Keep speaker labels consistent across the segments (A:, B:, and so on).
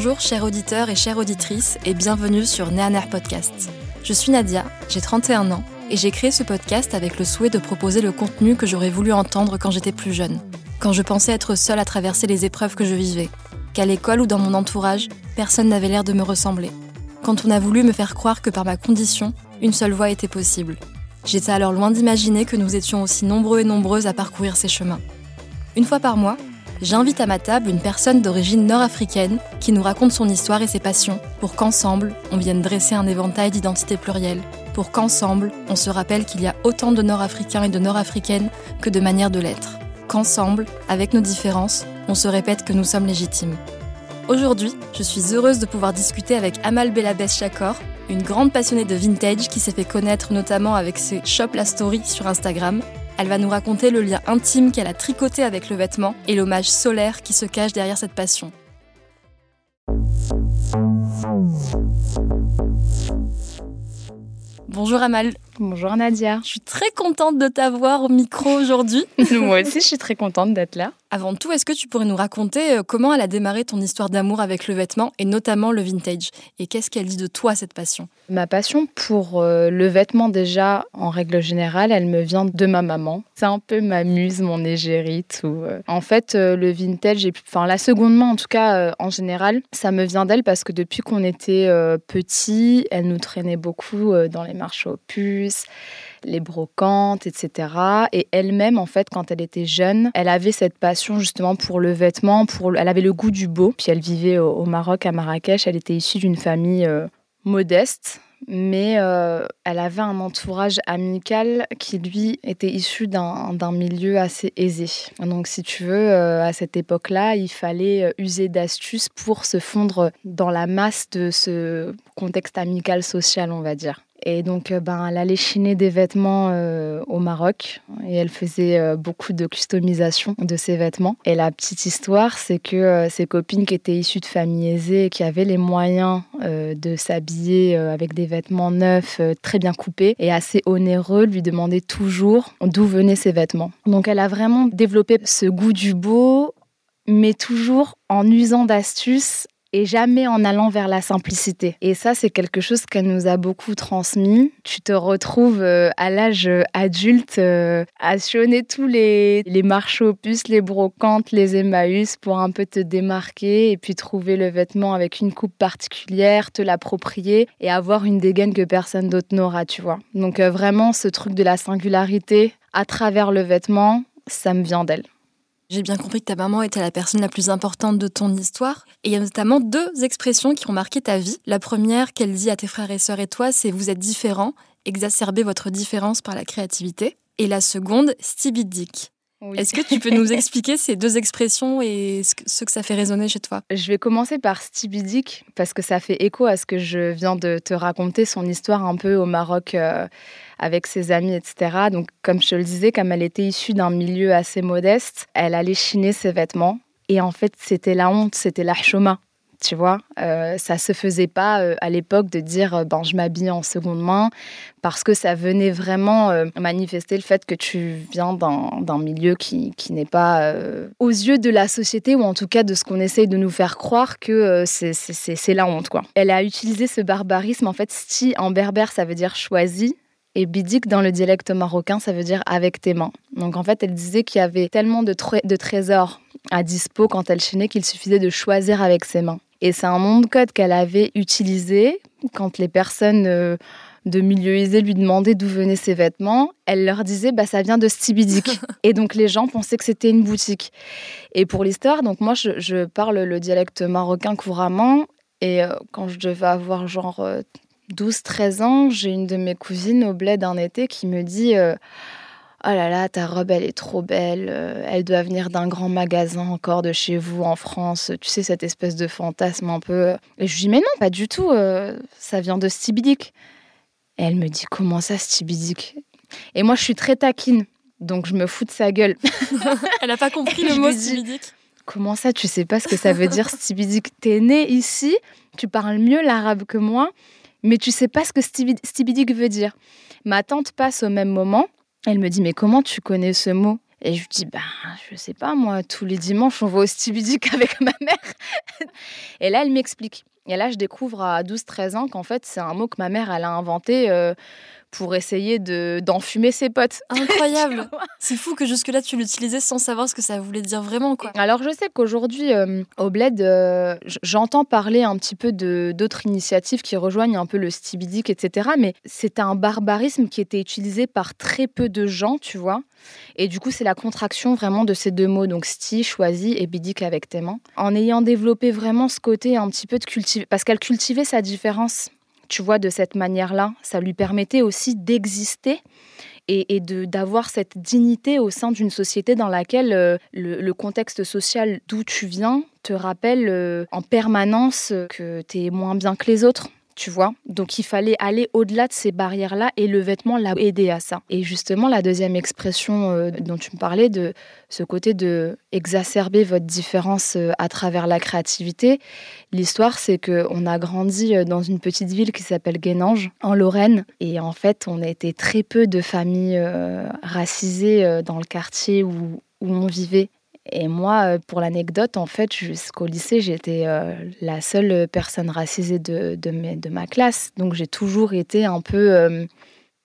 A: Bonjour chers auditeurs et chères auditrices et bienvenue sur Néaner Podcast. Je suis Nadia, j'ai 31 ans et j'ai créé ce podcast avec le souhait de proposer le contenu que j'aurais voulu entendre quand j'étais plus jeune, quand je pensais être seule à traverser les épreuves que je vivais, qu'à l'école ou dans mon entourage, personne n'avait l'air de me ressembler, quand on a voulu me faire croire que par ma condition, une seule voie était possible. J'étais alors loin d'imaginer que nous étions aussi nombreux et nombreuses à parcourir ces chemins. Une fois par mois, j'invite à ma table une personne d'origine nord-africaine qui nous raconte son histoire et ses passions, pour qu'ensemble, on vienne dresser un éventail d'identités plurielles, pour qu'ensemble, on se rappelle qu'il y a autant de nord-africains et de nord-africaines que de manières de l'être, qu'ensemble, avec nos différences, on se répète que nous sommes légitimes. Aujourd'hui, je suis heureuse de pouvoir discuter avec Amal Belabès Chakor, une grande passionnée de vintage qui s'est fait connaître notamment avec ses Shop La Story sur Instagram elle va nous raconter le lien intime qu'elle a tricoté avec le vêtement et l'hommage solaire qui se cache derrière cette passion. Bonjour Amal.
B: Bonjour Nadia.
A: Je suis très contente de t'avoir au micro aujourd'hui.
B: Moi aussi, je suis très contente d'être là.
A: Avant tout, est-ce que tu pourrais nous raconter euh, comment elle a démarré ton histoire d'amour avec le vêtement et notamment le vintage? Et qu'est-ce qu'elle dit de toi, cette passion?
B: Ma passion pour euh, le vêtement, déjà, en règle générale, elle me vient de ma maman. C'est un peu ma muse, mon égérite. Ou, euh, En fait, le vintage, enfin la seconde main en tout cas, en général, ça me vient d'elle parce que depuis qu'on était petit, elle nous traînait beaucoup dans les marchés aux puces les brocantes, etc. Et elle-même, en fait, quand elle était jeune, elle avait cette passion justement pour le vêtement, pour, elle avait le goût du beau. Puis elle vivait au, Maroc, à Marrakech. Elle était issue d'une famille euh, modeste, mais euh, elle avait un entourage amical qui, lui, était issu d'un milieu assez aisé. Donc, si tu veux, euh, à cette époque-là, il fallait user d'astuces pour se fondre dans la masse de ce contexte amical social, on va dire. Et donc, euh, ben, elle allait chiner des vêtements euh, au Maroc et elle faisait euh, beaucoup de customisation de ses vêtements. Et la petite histoire, c'est que ses copines qui étaient issues de familles aisées et qui avaient les moyens de s'habiller avec des vêtements neufs, très bien coupés et assez onéreux, lui demandaient toujours d'où venaient ces vêtements. Donc, elle a vraiment développé ce goût du beau mais toujours en usant d'astuces et jamais en allant vers la simplicité. Et ça, c'est quelque chose qu'elle nous a beaucoup transmis. Tu te retrouves euh, à l'âge euh, adulte euh, à sionner tous les, les marchés opus, les brocantes, les Emmaüs pour un peu te démarquer et puis trouver le vêtement avec une coupe particulière, te l'approprier et avoir une dégaine que personne d'autre n'aura, tu vois. Donc vraiment, ce truc de la singularité à travers le vêtement, ça me vient d'elle.
A: J'ai bien compris que ta maman était la personne la plus importante de ton histoire. Et il y a notamment deux expressions qui ont marqué ta vie. La première qu'elle dit à tes frères et sœurs et toi, c'est vous êtes différents, exacerbez votre différence par la créativité. Et la seconde, stibidique. Est-ce que tu peux nous expliquer ces deux expressions et ce que ça fait résonner chez toi?
B: Je vais commencer par stibidique parce que ça fait écho à ce que je viens de te raconter, son histoire un peu au Maroc euh, avec ses amis, etc. Donc, comme je te le disais, comme elle était issue d'un milieu assez modeste, elle allait chiner ses vêtements. Et en fait, c'était la honte, c'était la choma tu vois. Euh, ça se faisait pas euh, à l'époque de dire euh, ben, je m'habille en seconde main parce que ça venait vraiment euh, manifester le fait que tu viens d'un milieu qui, qui n'est pas aux yeux de la société ou en tout cas de ce qu'on essaye de nous faire croire que c'est la honte. quoi. Elle a utilisé ce barbarisme. En fait, sti en berbère, ça veut dire choisi. Et bidik dans le dialecte marocain, ça veut dire avec tes mains. Donc en fait, elle disait qu'il y avait tellement de, de trésors à dispo quand elle chinait qu'il suffisait de choisir avec ses mains. Et c'est un nom de code qu'elle avait utilisé quand les personnes euh, de milieu aisé lui demandaient d'où venaient ses vêtements. Elle leur disait bah ça vient de Stibidic. et donc les gens pensaient que c'était une boutique. Et pour l'histoire, donc moi je, parle le dialecte marocain couramment. Et euh, quand je devais avoir genre 12-13 ans, j'ai une de mes cousines au bled d'un été qui me dit Oh là là, ta robe, elle est trop belle. Euh, elle doit venir d'un grand magasin encore de chez vous en France. Tu sais, cette espèce de fantasme un peu. Et je lui dis, mais non, pas du tout. Euh, ça vient de Stibidic. Et elle me dit, comment ça, Stibidic? Et moi, je suis très taquine. Donc, je me fous de sa gueule.
A: elle n'a pas compris le mot Stibidic.
B: Comment ça, tu sais pas ce que ça veut dire Stibidic? T'es né ici, tu parles mieux l'arabe que moi, mais tu sais pas ce que Stibidic veut dire. Ma tante passe au même moment elle me dit, mais comment tu connais ce mot? Et je lui dis, ben, je sais pas, moi, tous les dimanches, on va au Stibidic avec ma mère. et là, elle m'explique. Et là, je découvre à 12-13 ans qu'en fait, c'est un mot que ma mère, elle a inventé euh, pour essayer de, d'enfumer ses potes.
A: Incroyable C'est fou que jusque-là, tu l'utilisais sans savoir ce que ça voulait dire vraiment, quoi.
B: Alors, je sais qu'aujourd'hui, euh, au Bled, euh, j'entends parler un petit peu de, d'autres initiatives qui rejoignent un peu le stibidic, etc. Mais c'était un barbarisme qui était utilisé par très peu de gens, tu vois. Et du coup, c'est la contraction vraiment de ces deux mots, donc sti, choisi, et bidic avec tes mains. En ayant développé vraiment ce côté un petit peu de cultiver, parce qu'elle cultivait sa différence tu vois, de cette manière-là. Ça lui permettait aussi d'exister et, d'avoir cette dignité au sein d'une société dans laquelle euh, le, contexte social d'où tu viens te rappelle euh, en permanence que tu es moins bien que les autres tu vois. Donc il fallait aller au-delà de ces barrières-là et le vêtement l'a aidé à ça. Et justement, la deuxième expression euh, dont tu me parlais, de ce côté de exacerber votre différence euh, à travers la créativité, l'histoire c'est qu'on a grandi euh, dans une petite ville qui s'appelle Guénange, en Lorraine. Et en fait, on était très peu de familles racisées dans le quartier où on vivait. Et moi, euh, pour l'anecdote, en fait, jusqu'au lycée, j'étais euh, la seule personne racisée de, de, ma classe. Donc j'ai toujours été un peu euh,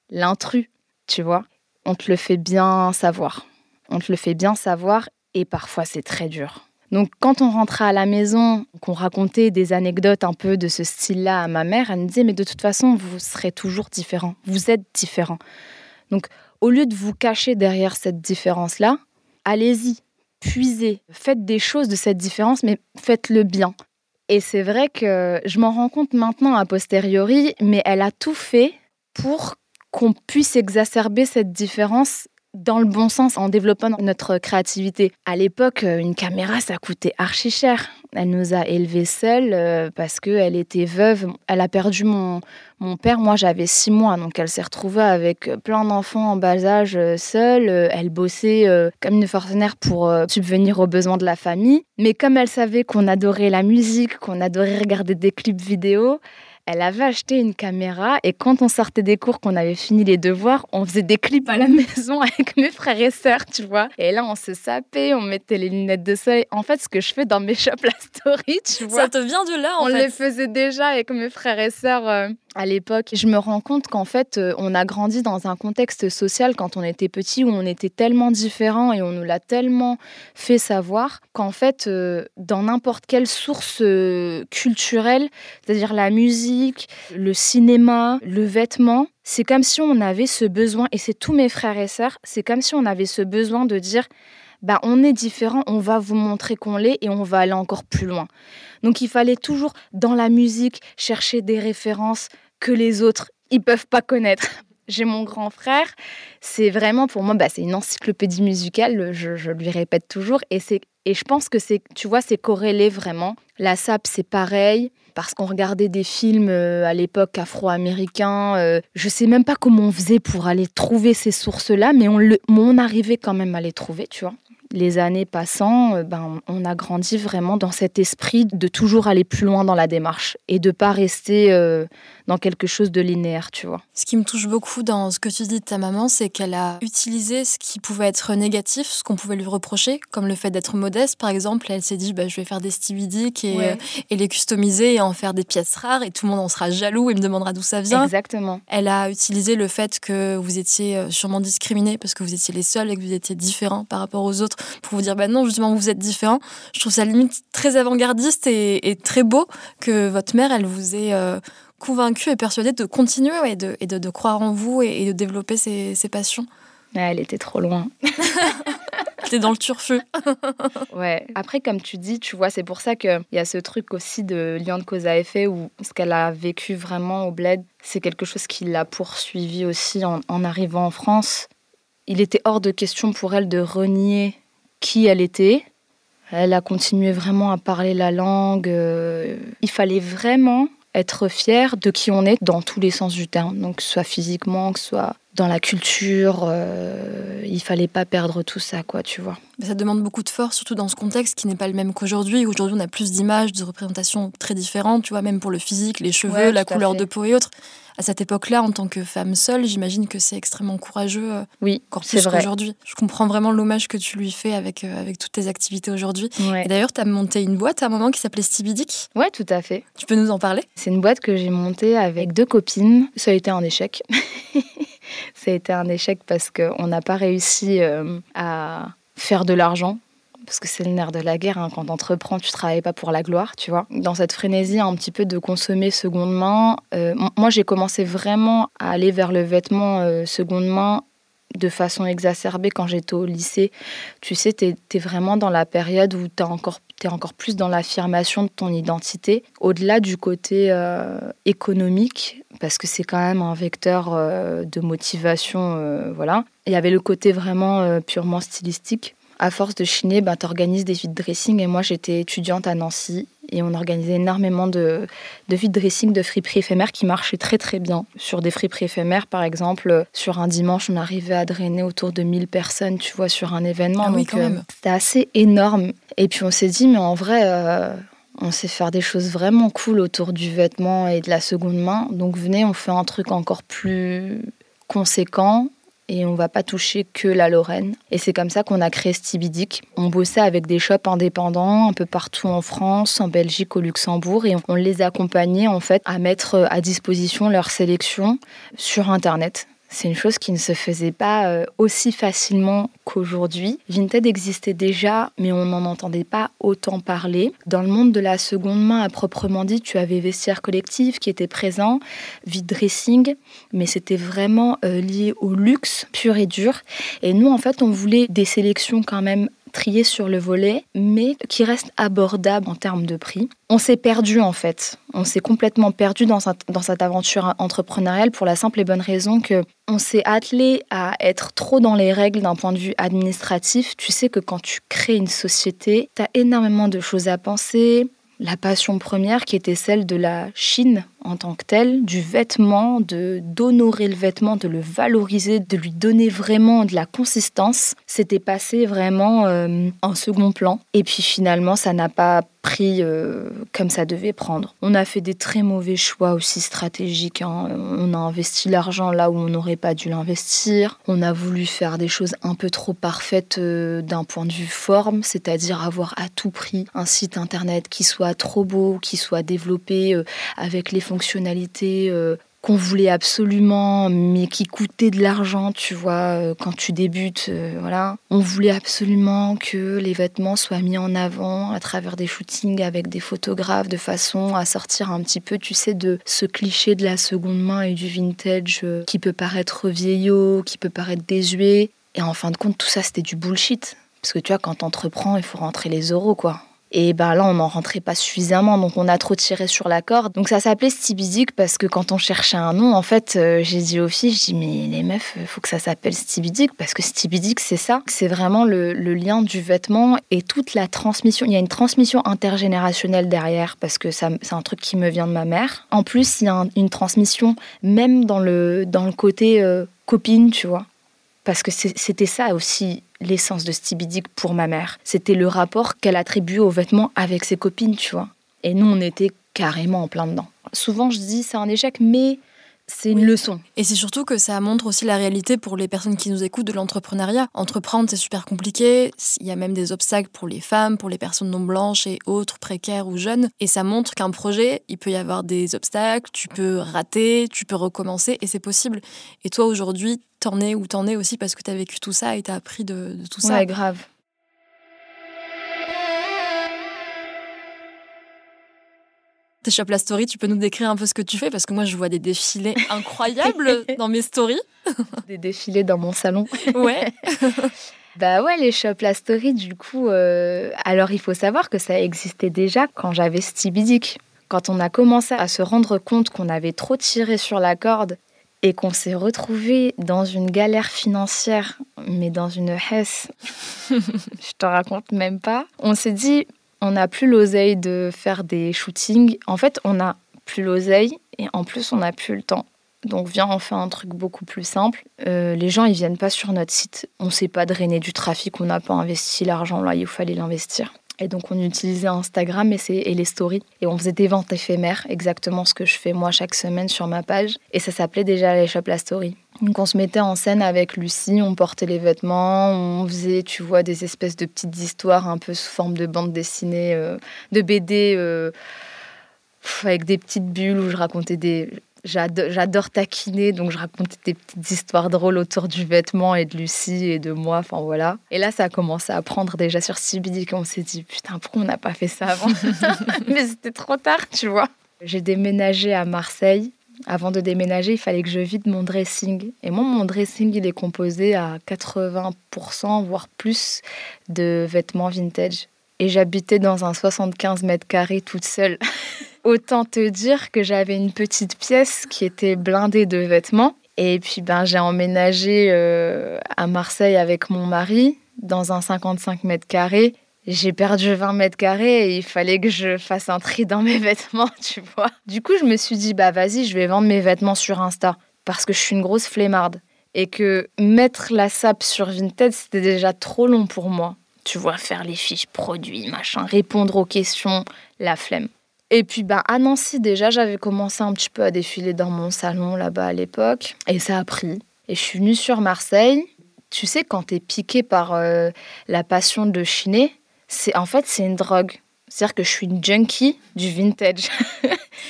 B: l'intrus, tu vois. On te le fait bien savoir. On te le fait bien savoir et parfois c'est très dur. Donc quand on rentrait à la maison, qu'on racontait des anecdotes un peu de ce style-là à ma mère, elle me disait mais de toute façon vous serez toujours différent, vous êtes différent. Donc au lieu de vous cacher derrière cette différence-là, allez-y, faites des choses de cette différence, mais faites-le bien. Et c'est vrai que je m'en rends compte maintenant a posteriori, mais elle a tout fait pour qu'on puisse exacerber cette différence dans le bon sens en développant notre créativité. À l'époque, euh, une caméra, ça coûtait archi cher. Elle nous a élevés seuls euh, parce qu'elle était veuve. Elle a perdu mon, mon père. Moi, j'avais six mois, donc elle s'est retrouvée avec plein d'enfants en bas âge euh, seule. Elle bossait comme une forcenaire pour subvenir aux besoins de la famille. Mais comme elle savait qu'on adorait la musique, qu'on adorait regarder des clips vidéo, elle avait acheté une caméra et quand on sortait des cours, qu'on avait fini les devoirs, on faisait des clips à la maison avec mes frères et sœurs, tu vois. Et là, on se sapait, on mettait les lunettes de soleil. En fait, ce que je fais dans mes shops la story, tu vois.
A: Ça te vient de là,
B: en
A: on
B: fait. On les faisait déjà avec mes frères et sœurs. Euh, à l'époque. Je me rends compte qu'en fait, euh, on a grandi dans un contexte social quand on était petit où on était tellement différents et on nous l'a tellement fait savoir qu'en fait, euh, dans n'importe quelle source euh, culturelle, c'est-à-dire la musique, le cinéma, le vêtement, c'est comme si on avait ce besoin, et c'est tous mes frères et sœurs, c'est comme si on avait ce besoin de dire, bah, on est différent, on va vous montrer qu'on l'est et on va aller encore plus loin. Donc il fallait toujours, dans la musique, chercher des références que les autres, ils peuvent pas connaître. J'ai mon grand frère, c'est vraiment pour moi, bah, c'est une encyclopédie musicale, je, lui répète toujours, et, et je pense que c'est, tu vois, c'est corrélé vraiment. La SAP, c'est pareil, parce qu'on regardait des films euh, à l'époque afro-américains. Euh, je sais même pas comment on faisait pour aller trouver ces sources-là, mais on, arrivait quand même à les trouver, tu vois les années passant, euh, ben, on a grandi vraiment dans cet esprit de toujours aller plus loin dans la démarche et de pas rester euh, dans quelque chose de linéaire, tu vois.
A: Ce qui me touche beaucoup dans ce que tu dis de ta maman, c'est qu'elle a utilisé ce qui pouvait être négatif, ce qu'on pouvait lui reprocher, comme le fait d'être modeste, par exemple. Elle s'est dit, bah, je vais faire des Stevie Dick et, euh, et, les customiser et en faire des pièces rares et tout le monde en sera jaloux et me demandera d'où ça vient.
B: Exactement.
A: Elle a utilisé le fait que vous étiez euh, sûrement discriminés parce que vous étiez les seuls et que vous étiez différents par rapport aux autres pour vous dire, bah non, justement, vous êtes différents. Je trouve ça limite très avant-gardiste et, très beau que votre mère, elle vous ait euh, convaincu et persuadé de continuer et, de, et de, croire en vous et, de développer ses, passions.
B: elle était trop loin.
A: T'es dans le turfeu.
B: ouais. Après, comme tu dis, tu vois, c'est pour ça qu'il y a ce truc aussi de lien de cause à effet où ce qu'elle a vécu vraiment au bled, c'est quelque chose qui l'a poursuivi aussi en, en arrivant en France. Il était hors de question pour elle de renier qui elle était. Elle a continué vraiment à parler la langue. Euh, il fallait vraiment être fier de qui on est dans tous les sens du terme, donc que ce soit physiquement, que ce soit dans la culture, euh, il fallait pas perdre tout ça, quoi, tu vois.
A: Ça demande beaucoup de force, surtout dans ce contexte qui n'est pas le même qu'aujourd'hui. Aujourd'hui, on a plus d'images, de représentations très différentes, tu vois, même pour le physique, les cheveux, la couleur de peau et autres. À cette époque-là, en tant que femme seule, j'imagine que c'est extrêmement courageux. Euh,
B: oui,
A: encore plus qu'aujourd'hui. Je comprends vraiment l'hommage que tu lui fais avec, euh, avec toutes tes activités aujourd'hui. Et d'ailleurs, tu as monté une boîte à un moment qui s'appelait Stevie Dick.
B: Ouais, tout à fait.
A: Tu peux nous en parler?
B: C'est une boîte que j'ai montée avec deux copines. Ça a été un échec. ça a été un échec parce qu'on n'a pas réussi euh, à faire de l'argent. Parce que c'est le nerf de la guerre, hein. quand tu entreprends, tu travailles pas pour la gloire, tu vois. Dans cette frénésie un petit peu de consommer seconde main, euh, moi j'ai commencé vraiment à aller vers le vêtement euh, seconde main de façon exacerbée quand j'étais au lycée. Tu sais, tu es, vraiment dans la période où tu encore, es encore plus dans l'affirmation de ton identité, au-delà du côté euh, économique, parce que c'est quand même un vecteur euh, de motivation. Voilà. Il y avait le côté vraiment purement stylistique à force de chiner, ben, tu organises des vide dressing. Et moi, j'étais étudiante à Nancy et on organisait énormément de, de vide dressing, de friperies éphémères qui marchaient très très bien. Sur des friperies éphémères, par exemple, sur un dimanche, on arrivait à drainer autour de 1000 personnes, tu vois, sur un événement.
A: Ah oui, quand même.
B: C'était assez énorme. Et puis on s'est dit, mais en vrai, euh, on sait faire des choses vraiment cool autour du vêtement et de la seconde main. Donc venez, on fait un truc encore plus conséquent et on va pas toucher que la Lorraine. Et c'est comme ça qu'on a créé Stibidic. On bossait avec des shops indépendants un peu partout en France, en Belgique, au Luxembourg et on les accompagnait en fait à mettre à disposition leur sélection sur internet. C'est une chose qui ne se faisait pas euh, aussi facilement qu'aujourd'hui. Vinted existait déjà, mais on n'en entendait pas autant parler. Dans le monde de la seconde main, à proprement dit, tu avais Vestiaire Collectif qui était présent, Vide Dressing, mais c'était vraiment euh, lié au luxe pur et dur. Et nous, en fait, on voulait des sélections quand même trié sur le volet, mais qui reste abordable en termes de prix. On s'est perdu en fait. On s'est complètement perdu dans, cette aventure entrepreneuriale pour la simple et bonne raison que on s'est attelé à être trop dans les règles d'un point de vue administratif. Tu sais que quand tu crées une société, tu as énormément de choses à penser, la passion première qui était celle de la Chine en tant que telle, du vêtement, de d'honorer le vêtement, de le valoriser, de lui donner vraiment de la consistance, c'était passé vraiment euh, en second plan. Et puis finalement, ça n'a pas pris euh, comme ça devait prendre. On a fait des très mauvais choix aussi stratégiques. Hein. On a investi l'argent là où on n'aurait pas dû l'investir. On a voulu faire des choses un peu trop parfaites euh, d'un point de vue forme, c'est-à-dire avoir à tout prix un site internet qui soit trop beau, qui soit développé avec les fonctionnalités euh, qu'on voulait absolument, mais qui coûtaient de l'argent, tu vois, euh, quand tu débutes, euh, voilà. On voulait absolument que les vêtements soient mis en avant à travers des shootings avec des photographes, de façon à sortir un petit peu, tu sais, de ce cliché de la seconde main et du vintage qui peut paraître vieillot, qui peut paraître désuet. Et en fin de compte, tout ça, c'était du bullshit. Parce que tu vois, quand t'entreprends, il faut rentrer les euros, quoi. Et ben là, on n'en rentrait pas suffisamment, donc on a trop tiré sur la corde. Donc ça s'appelait Stibidic parce que quand on cherchait un nom, en fait, euh, j'ai dit aux filles, je dis mais les meufs, il faut que ça s'appelle Stibidic parce que Stibidic, c'est ça. C'est vraiment le, lien du vêtement et toute la transmission. Il y a une transmission intergénérationnelle derrière parce que c'est un truc qui me vient de ma mère. En plus, il y a une transmission même dans le, dans le côté euh, copine, tu vois. Parce que c'était ça aussi l'essence de Stevie pour ma mère. C'était le rapport qu'elle attribue aux vêtements avec ses copines, tu vois. Et nous, on était carrément en plein dedans. Souvent, je dis c'est un échec, mais c'est une leçon.
A: Et c'est surtout que ça montre aussi la réalité pour les personnes qui nous écoutent de l'entrepreneuriat. Entreprendre, c'est super compliqué. Il y a même des obstacles pour les femmes, pour les personnes non blanches et autres, précaires ou jeunes. Et ça montre qu'un projet, il peut y avoir des obstacles, tu peux rater, tu peux recommencer et c'est possible. Et toi, aujourd'hui, t'en es ou t'en es aussi parce que t'as vécu tout ça et t'as appris de, tout ça.
B: Ouais, grave.
A: Tes Shop La Story, tu peux nous décrire un peu ce que tu fais? Parce que moi, je vois des défilés incroyables dans mes stories.
B: Des défilés dans mon salon.
A: Ouais.
B: bah ouais, les Shop La Story, du coup, euh, alors il faut savoir que ça existait déjà quand j'avais Stevie Dick. Quand on a commencé à se rendre compte qu'on avait trop tiré sur la corde et qu'on s'est retrouvé dans une galère financière, mais dans une hesse, je te raconte même pas, on s'est dit, on n'a plus l'oseille de faire des shootings. En fait, on n'a plus l'oseille et en plus, on n'a plus le temps. Donc viens, on fait un truc beaucoup plus simple. Euh, les gens, ils viennent pas sur notre site. On ne sait pas drainer du trafic, on n'a pas investi l'argent là, il fallait l'investir. Et donc on utilisait Instagram et, les stories. Et on faisait des ventes éphémères, exactement ce que je fais moi chaque semaine sur ma page. Et ça s'appelait déjà les Shop La Story. Donc on se mettait en scène avec Lucie, on portait les vêtements, on faisait, tu vois, des espèces de petites histoires un peu sous forme de bande dessinée, euh, de BD, euh, avec des petites bulles où je racontais des... J'adore taquiner, donc je racontais des petites histoires drôles autour du vêtement et de Lucie et de moi, enfin voilà. Et là, ça a commencé à prendre déjà sur CBD, on s'est dit, putain, pourquoi on n'a pas fait ça avant Mais c'était trop tard, tu vois. J'ai déménagé à Marseille avant de déménager, il fallait que je vide mon dressing. Et moi, mon dressing, il est composé à 80%, voire plus, de vêtements vintage. Et j'habitais dans un 75 mètres carrés toute seule. Autant te dire que j'avais une petite pièce qui était blindée de vêtements. Et puis, ben, j'ai emménagé euh, à Marseille avec mon mari dans un 55 mètres carrés j'ai perdu 20 mètres carrés et il fallait que je fasse un tri dans mes vêtements, tu vois. Du coup, je me suis dit, bah vas-y, je vais vendre mes vêtements sur Insta parce que je suis une grosse flemmarde. Et que mettre la sape sur Vinted, c'était déjà trop long pour moi. Tu vois, faire les fiches produits, machin, répondre aux questions, la flemme. Et puis, bah, à Nancy, déjà, j'avais commencé un petit peu à défiler dans mon salon là-bas à l'époque. Et ça a pris. Et je suis venue sur Marseille. Tu sais, quand t'es piqué par euh, la passion de chiner, c'est en fait c'est une drogue. C'est-à-dire que je suis une junkie du vintage.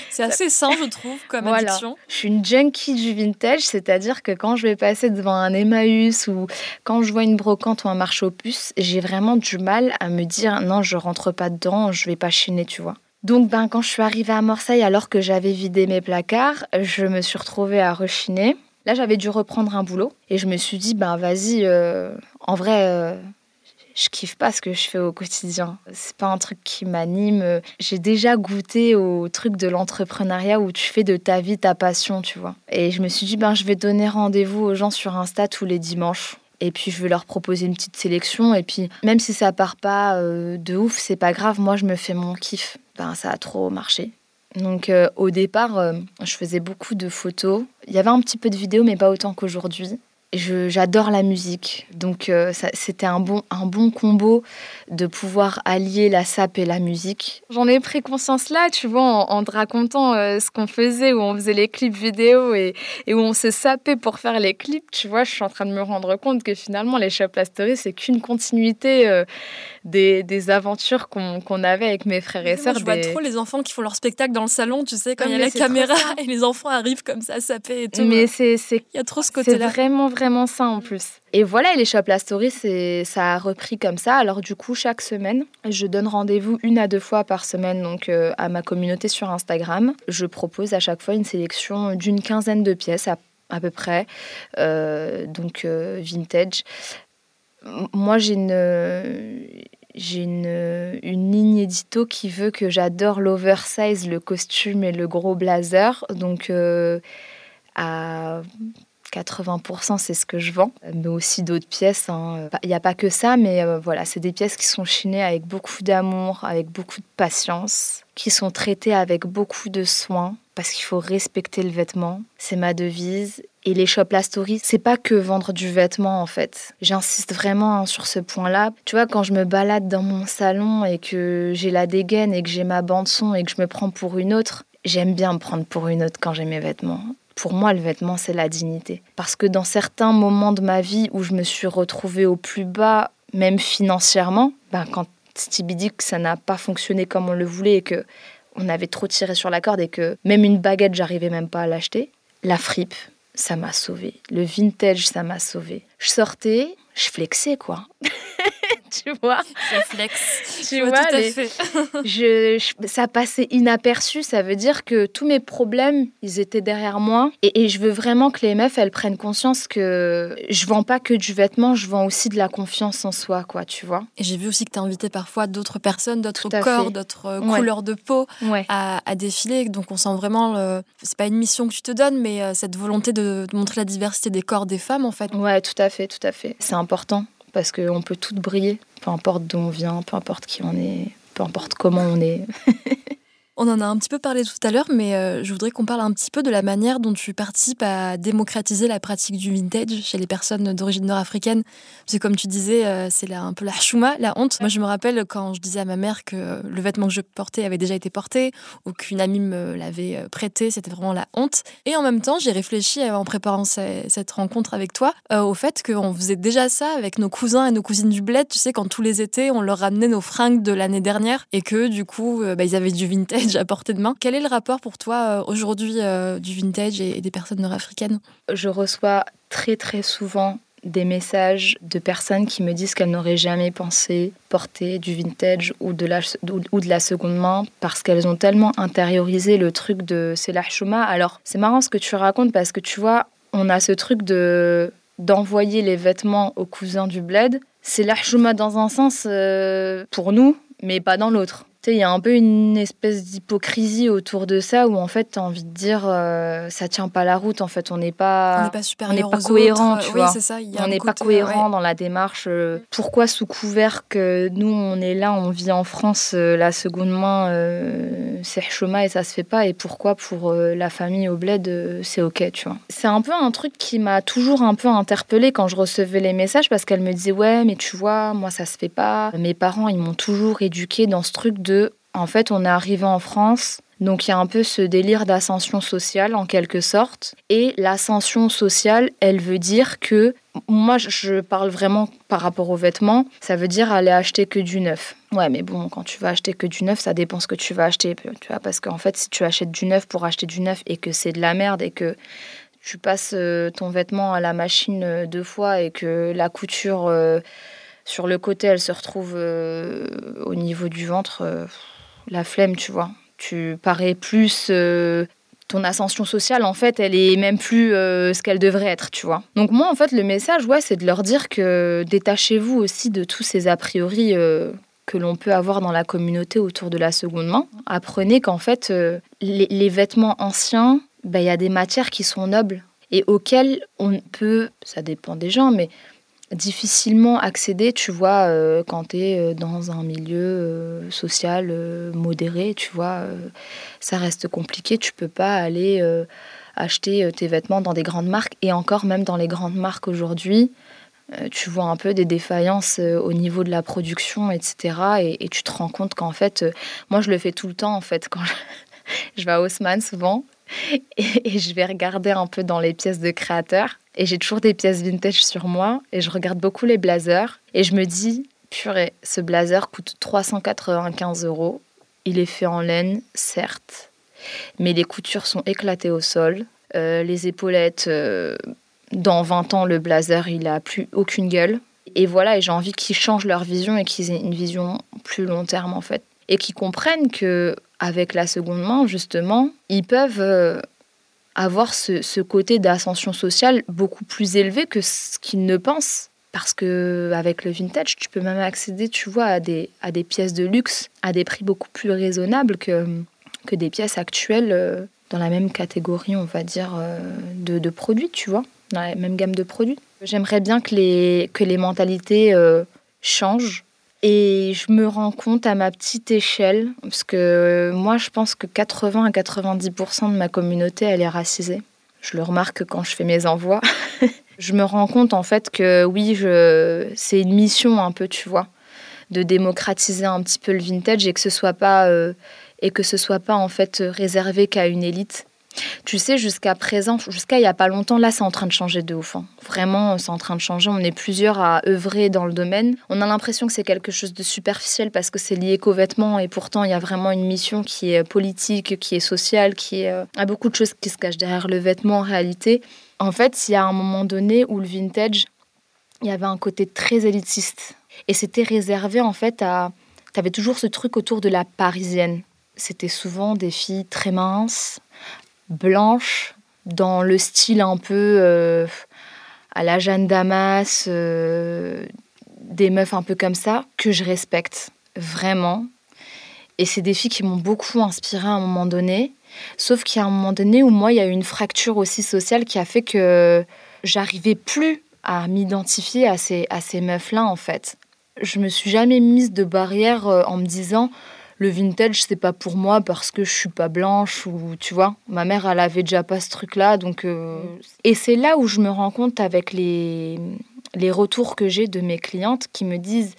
A: C'est assez sain, je trouve, comme voilà.
B: Je suis une junkie du vintage, c'est-à-dire que quand je vais passer devant un Emmaüs ou quand je vois une brocante ou un marché aux puces, j'ai vraiment du mal à me dire non, je rentre pas dedans, je vais pas chiner, tu vois. Donc, ben, quand je suis arrivée à Marseille, alors que j'avais vidé mes placards, je me suis retrouvée à rechiner. Là, j'avais dû reprendre un boulot et je me suis dit, ben, vas-y, euh, en vrai, euh, je kiffe pas ce que je fais au quotidien. C'est pas un truc qui m'anime. J'ai déjà goûté au truc de l'entrepreneuriat où tu fais de ta vie ta passion, tu vois. Et je me suis dit, ben, je vais donner rendez-vous aux gens sur Insta tous les dimanches. Et puis je vais leur proposer une petite sélection. Et puis même si ça part pas euh, de ouf, c'est pas grave. Moi, je me fais mon kiff. Ben, ça a trop marché. Donc euh, au départ, euh, je faisais beaucoup de photos. Il y avait un petit peu de vidéos, mais pas autant qu'aujourd'hui j'adore la musique. Donc euh, c'était un bon, un bon combo de pouvoir allier la sape et la musique. J'en ai pris conscience là, tu vois, en, te racontant euh, ce qu'on faisait, où on faisait les clips vidéo et, et, où on se sapait pour faire les clips. Tu vois, je suis en train de me rendre compte que finalement, les Shop Story, c'est qu'une continuité euh, des, des, aventures qu'on avait avec mes frères et sœurs.
A: je vois trop les enfants qui font leur spectacle dans le salon, tu sais, quand il y a la caméra et les enfants arrivent comme ça, saper et tout.
B: Mais c'est... Il
A: y a trop ce côté-là.
B: C'est vraiment, vraiment vraiment ça en plus. Et voilà, les Shop La Story, ça a repris comme ça. Alors du coup, chaque semaine, je donne rendez-vous une à deux fois par semaine donc euh, à ma communauté sur Instagram. Je propose à chaque fois une sélection d'une quinzaine de pièces à, à peu près, euh, donc euh, vintage. Moi, j'ai une j'ai une, une, ligne édito qui veut que j'adore l'oversize, le costume et le gros blazer. Donc, à 80% c'est ce que je vends, mais aussi d'autres pièces. Hein. Il n'y a pas que ça, mais euh, voilà, c'est des pièces qui sont chinées avec beaucoup d'amour, avec beaucoup de patience, qui sont traitées avec beaucoup de soin, parce qu'il faut respecter le vêtement. C'est ma devise. Et les shops La Story, c'est pas que vendre du vêtement en fait. J'insiste vraiment sur ce point-là. Tu vois, quand je me balade dans mon salon et que j'ai la dégaine et que j'ai ma bande son et que je me prends pour une autre, j'aime bien me prendre pour une autre quand j'ai mes vêtements. Pour moi, le vêtement, c'est la dignité. Parce que dans certains moments de ma vie où je me suis retrouvée au plus bas, même financièrement, ben, quand Stevie dit que ça n'a pas fonctionné comme on le voulait et que on avait trop tiré sur la corde et que même une baguette, j'arrivais même pas à l'acheter, la fripe, ça m'a sauvé. Le vintage, ça m'a sauvé. Je sortais, je flexais, quoi. tu vois
A: Je flex.
B: Tu vois,
A: tout à
B: les-
A: fait.
B: je, je- ça passait inaperçu. Ça veut dire que tous mes problèmes, ils étaient derrière moi. Et, et je veux vraiment que les meufs, elles prennent conscience que je vends pas que du vêtement, je vends aussi de la confiance en soi, quoi, tu vois.
A: Et j'ai vu aussi que tu as invité parfois d'autres personnes, d'autres corps, d'autres euh,
B: Ouais.
A: couleurs de peau
B: Ouais.
A: à, à défiler. Donc on sent vraiment, le... c'est pas une mission que tu te donnes, mais euh, cette volonté de, de montrer la diversité des corps des femmes en fait.
B: Ouais, tout à fait, tout à fait. C'est important parce qu'on peut toutes briller, peu importe d'où on vient, peu importe qui on est, peu importe comment on est.
A: On en a un petit peu parlé tout à l'heure, mais euh, je voudrais qu'on parle un petit peu de la manière dont tu participes à démocratiser la pratique du vintage chez les personnes d'origine nord-africaine. Parce que comme tu disais, euh, c'est un peu la chouma, la honte. Moi, je me rappelle quand je disais à ma mère que le vêtement que je portais avait déjà été porté ou qu'une amie me l'avait euh, prêté, c'était vraiment la honte. Et en même temps, j'ai réfléchi en préparant ce- cette rencontre avec toi au fait qu'on faisait déjà ça avec nos cousins et nos cousines du bled. Tu sais, quand tous les étés, on leur ramenait nos fringues de l'année dernière et que du coup, bah, ils avaient du vintage à portée de main. Quel est le rapport pour toi euh, aujourd'hui euh, du vintage et, des personnes nord-africaines?
B: Je reçois très très souvent des messages de personnes qui me disent qu'elles n'auraient jamais pensé porter du vintage ou de la, ou- de la seconde main parce qu'elles ont tellement intériorisé le truc de c'est la chouma. Alors c'est marrant ce que tu racontes parce que tu vois, on a ce truc de d'envoyer les vêtements aux cousins du bled. C'est la chouma dans un sens euh, pour nous, mais pas dans l'autre. Il y a un peu une espèce d'hypocrisie autour de ça où en fait, tu as envie de dire euh, ça tient pas la route. En fait, on n'est pas.
A: On pas
B: cohérent, tu
A: oui,
B: vois.
A: ça.
B: on n'est pas cohérent
A: ouais.
B: dans la démarche. euh, Pourquoi sous couvert que nous on est là, on vit en France, euh, la seconde main euh, c'est chôma et ça se fait pas et pourquoi pour euh, la famille au bled c'est ok tu vois. C'est un peu un truc qui m'a toujours un peu interpellée quand je recevais les messages parce qu'elle me disait ouais mais tu vois moi ça se fait pas. Mes parents ils m'ont toujours éduquée dans ce truc de en fait on est arrivé en France donc il y a un peu ce délire d'ascension sociale en quelque sorte. Et l'ascension sociale, elle veut dire que, moi je- parle vraiment par rapport aux vêtements, ça veut dire aller acheter que du neuf. Ouais mais bon, quand tu vas acheter que du neuf, ça dépend ce que tu vas acheter. Tu vois, parce qu'en fait si tu achètes du neuf pour acheter du neuf et que c'est de la merde et que tu passes euh, ton vêtement à la machine euh, deux fois et que la couture euh, sur le côté elle se retrouve euh, au niveau du ventre, euh, la flemme tu vois. Tu parais plus euh, ton ascension sociale en fait elle est même plus ce qu'elle devrait être tu vois. Donc moi en fait le message ouais c'est de leur dire que détachez-vous aussi de tous ces a priori que l'on peut avoir dans la communauté autour de la seconde main. Apprenez qu'en fait les, vêtements anciens ben, il y a des matières qui sont nobles et auxquelles on peut ça dépend des gens mais difficilement accéder, tu vois, euh, quand tu es dans un milieu euh, social euh, modéré, tu vois, euh, ça reste compliqué. Tu peux pas aller euh, acheter euh, tes vêtements dans des grandes marques et encore même dans les grandes marques aujourd'hui. euh, tu vois un peu des défaillances euh, au niveau de la production, etc. Et, tu te rends compte qu'en fait, euh, moi je le fais tout le temps en fait quand je, vais à Haussmann souvent et je vais regarder un peu dans les pièces de créateurs. Et j'ai toujours des pièces vintage sur moi. Et je regarde beaucoup les blazers. Et je me dis, purée, ce blazer coûte 395 euros. Il est fait en laine, certes. Mais les coutures sont éclatées au sol. Euh, les épaulettes, euh, dans 20 ans, le blazer, il a plus aucune gueule. Et voilà, et j'ai envie qu'ils changent leur vision et qu'ils aient une vision plus long terme, en fait. Et qu'ils comprennent que avec la seconde main, justement, ils peuvent euh, avoir ce, ce côté d'ascension sociale beaucoup plus élevé que ce qu'ils ne pensent. Parce que avec le vintage, tu peux même accéder, tu vois, à des, à des pièces de luxe à des prix beaucoup plus raisonnables que, que des pièces actuelles euh, dans la même catégorie, on va dire, euh, de, de produits, tu vois, dans la même gamme de produits. J'aimerais bien que les, que les mentalités euh, changent. Et je me rends compte à ma petite échelle, parce que moi je pense que 80 à 90% de ma communauté, elle est racisée. Je le remarque quand je fais mes envois. je me rends compte en fait que oui, c'est une mission un peu, tu vois, de démocratiser un petit peu le vintage et que ce soit pas euh, et que ce soit pas en fait réservé qu'à une élite. Tu sais, jusqu'à présent, jusqu'à il n'y a pas longtemps, là, c'est en train de changer de ouf. Hein. Vraiment, c'est en train de changer. On est plusieurs à œuvrer dans le domaine. On a l'impression que c'est quelque chose de superficiel parce que c'est lié qu'aux vêtements et pourtant, il y a vraiment une mission qui est politique, qui est sociale, qui. Euh, a beaucoup de choses qui se cachent derrière le vêtement en réalité. En fait, il y a un moment donné où le vintage, il y avait un côté très élitiste. Et c'était réservé, en fait, à... Tu avais toujours ce truc autour de la parisienne. C'était souvent des filles très minces, blanche, dans le style un peu euh, à la Jeanne Damas, euh, des meufs un peu comme ça, que je respecte vraiment. Et c'est des filles qui m'ont beaucoup inspiré à un moment donné. Sauf qu'il y a un moment donné où moi, il y a eu une fracture aussi sociale qui a fait que j'arrivais plus à m'identifier à ces, à ces meufs-là, en fait. Je me suis jamais mise de barrière euh, en me disant le vintage c'est pas pour moi parce que je suis pas blanche ou tu vois. Ma mère elle avait déjà pas ce truc là donc euh, et c'est là où je me rends compte avec les les retours que j'ai de mes clientes qui me disent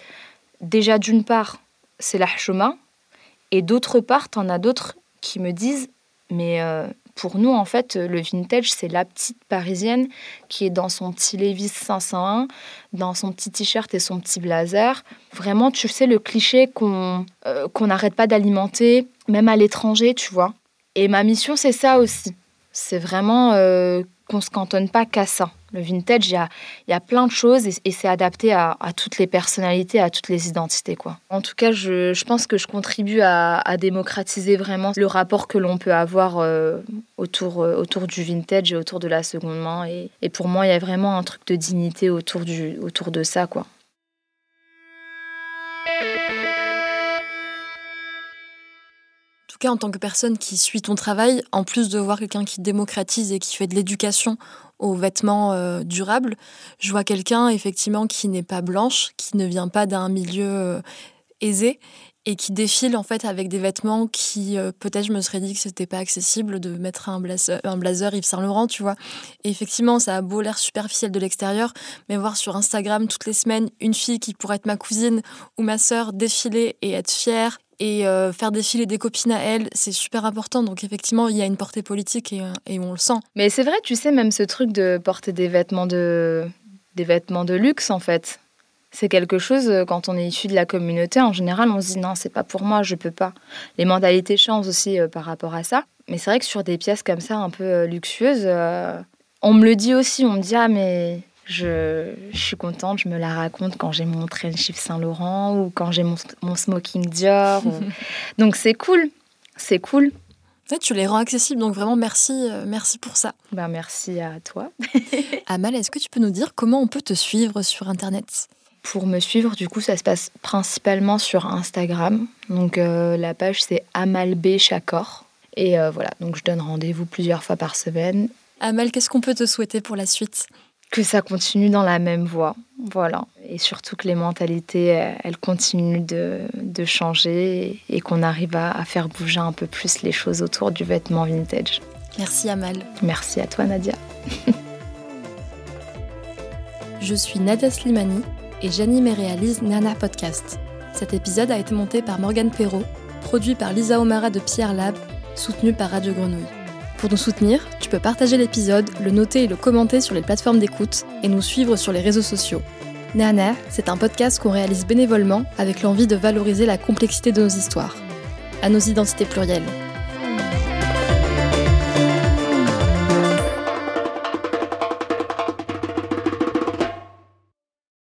B: déjà d'une part c'est la chemin et d'autre part t'en as d'autres qui me disent mais euh, pour nous, en fait, le vintage, c'est la petite parisienne qui est dans son petit Levi's 501, dans son petit t-shirt et son petit blazer. Vraiment, tu sais, le cliché qu'on euh, qu'on n'arrête pas d'alimenter, même à l'étranger, tu vois. Et ma mission, c'est ça aussi. C'est vraiment euh, qu'on se cantonne pas qu'à ça. Le vintage, il y a, y a, plein de choses et, c'est adapté à, toutes les personnalités, à toutes les identités. Quoi. En tout cas, je, je pense que je contribue à, démocratiser vraiment le rapport que l'on peut avoir euh, autour, euh, autour du vintage et autour de la seconde main. Et, et, pour moi, il y a vraiment un truc de dignité autour, du, autour de ça. quoi.
A: En tant que personne qui suit ton travail, en plus de voir quelqu'un qui démocratise et qui fait de l'éducation aux vêtements euh, durables, je vois quelqu'un effectivement qui n'est pas blanche, qui ne vient pas d'un milieu euh, aisé et qui défile en fait avec des vêtements qui euh, peut-être je me serais dit que c'était pas accessible de mettre un blazer, un blazer Yves Saint Laurent, tu vois. Et effectivement, ça a beau l'air superficiel de l'extérieur, mais voir sur Instagram toutes les semaines une fille qui pourrait être ma cousine ou ma sœur défiler et être fière et euh, faire défiler des copines à elle, c'est super important. Donc effectivement, il y a une portée politique et, euh, et on le sent.
B: Mais c'est vrai, tu sais, même ce truc de porter des vêtements de, des vêtements de luxe, en fait, c'est quelque chose, euh, quand on est issu de la communauté, en général, on se dit non, c'est pas pour moi, je peux pas. Les mentalités changent aussi par rapport à ça. Mais c'est vrai que sur des pièces comme ça, un peu luxueuses, on me le dit aussi, on me dit ah, mais je, suis contente, je me la raconte quand j'ai mon trench Yves Saint Laurent ou quand j'ai mon, smoking Dior. Donc c'est cool, c'est cool.
A: tu les rends accessibles, donc vraiment merci, euh, merci pour ça.
B: Ben, merci à toi.
A: Amal, est-ce que tu peux nous dire comment on peut te suivre sur Internet?
B: Pour me suivre, du coup, ça se passe principalement sur Instagram. Donc euh, la page c'est Amal B Chakor. Et euh, voilà, donc je donne rendez-vous plusieurs fois par semaine.
A: Amal, qu'est-ce qu'on peut te souhaiter pour la suite?
B: Que ça continue dans la même voie. Voilà. Et surtout que les mentalités, euh, elles continuent de, de changer et, qu'on arrive à, à, faire bouger un peu plus les choses autour du vêtement vintage.
A: Merci Amal.
B: Merci à toi Nadia.
A: Je suis Nadia Slimani et j'anime et réalise Nana Podcast. Cet épisode a été monté par Morgane Perrault, produit par Lisa Omara de Pierre Lab, soutenu par Radio Grenouille. Pour nous soutenir, tu peux partager l'épisode, le noter et le commenter sur les plateformes d'écoute et nous suivre sur les réseaux sociaux. Nana, c'est un podcast qu'on réalise bénévolement avec l'envie de valoriser la complexité de nos histoires, à nos identités plurielles.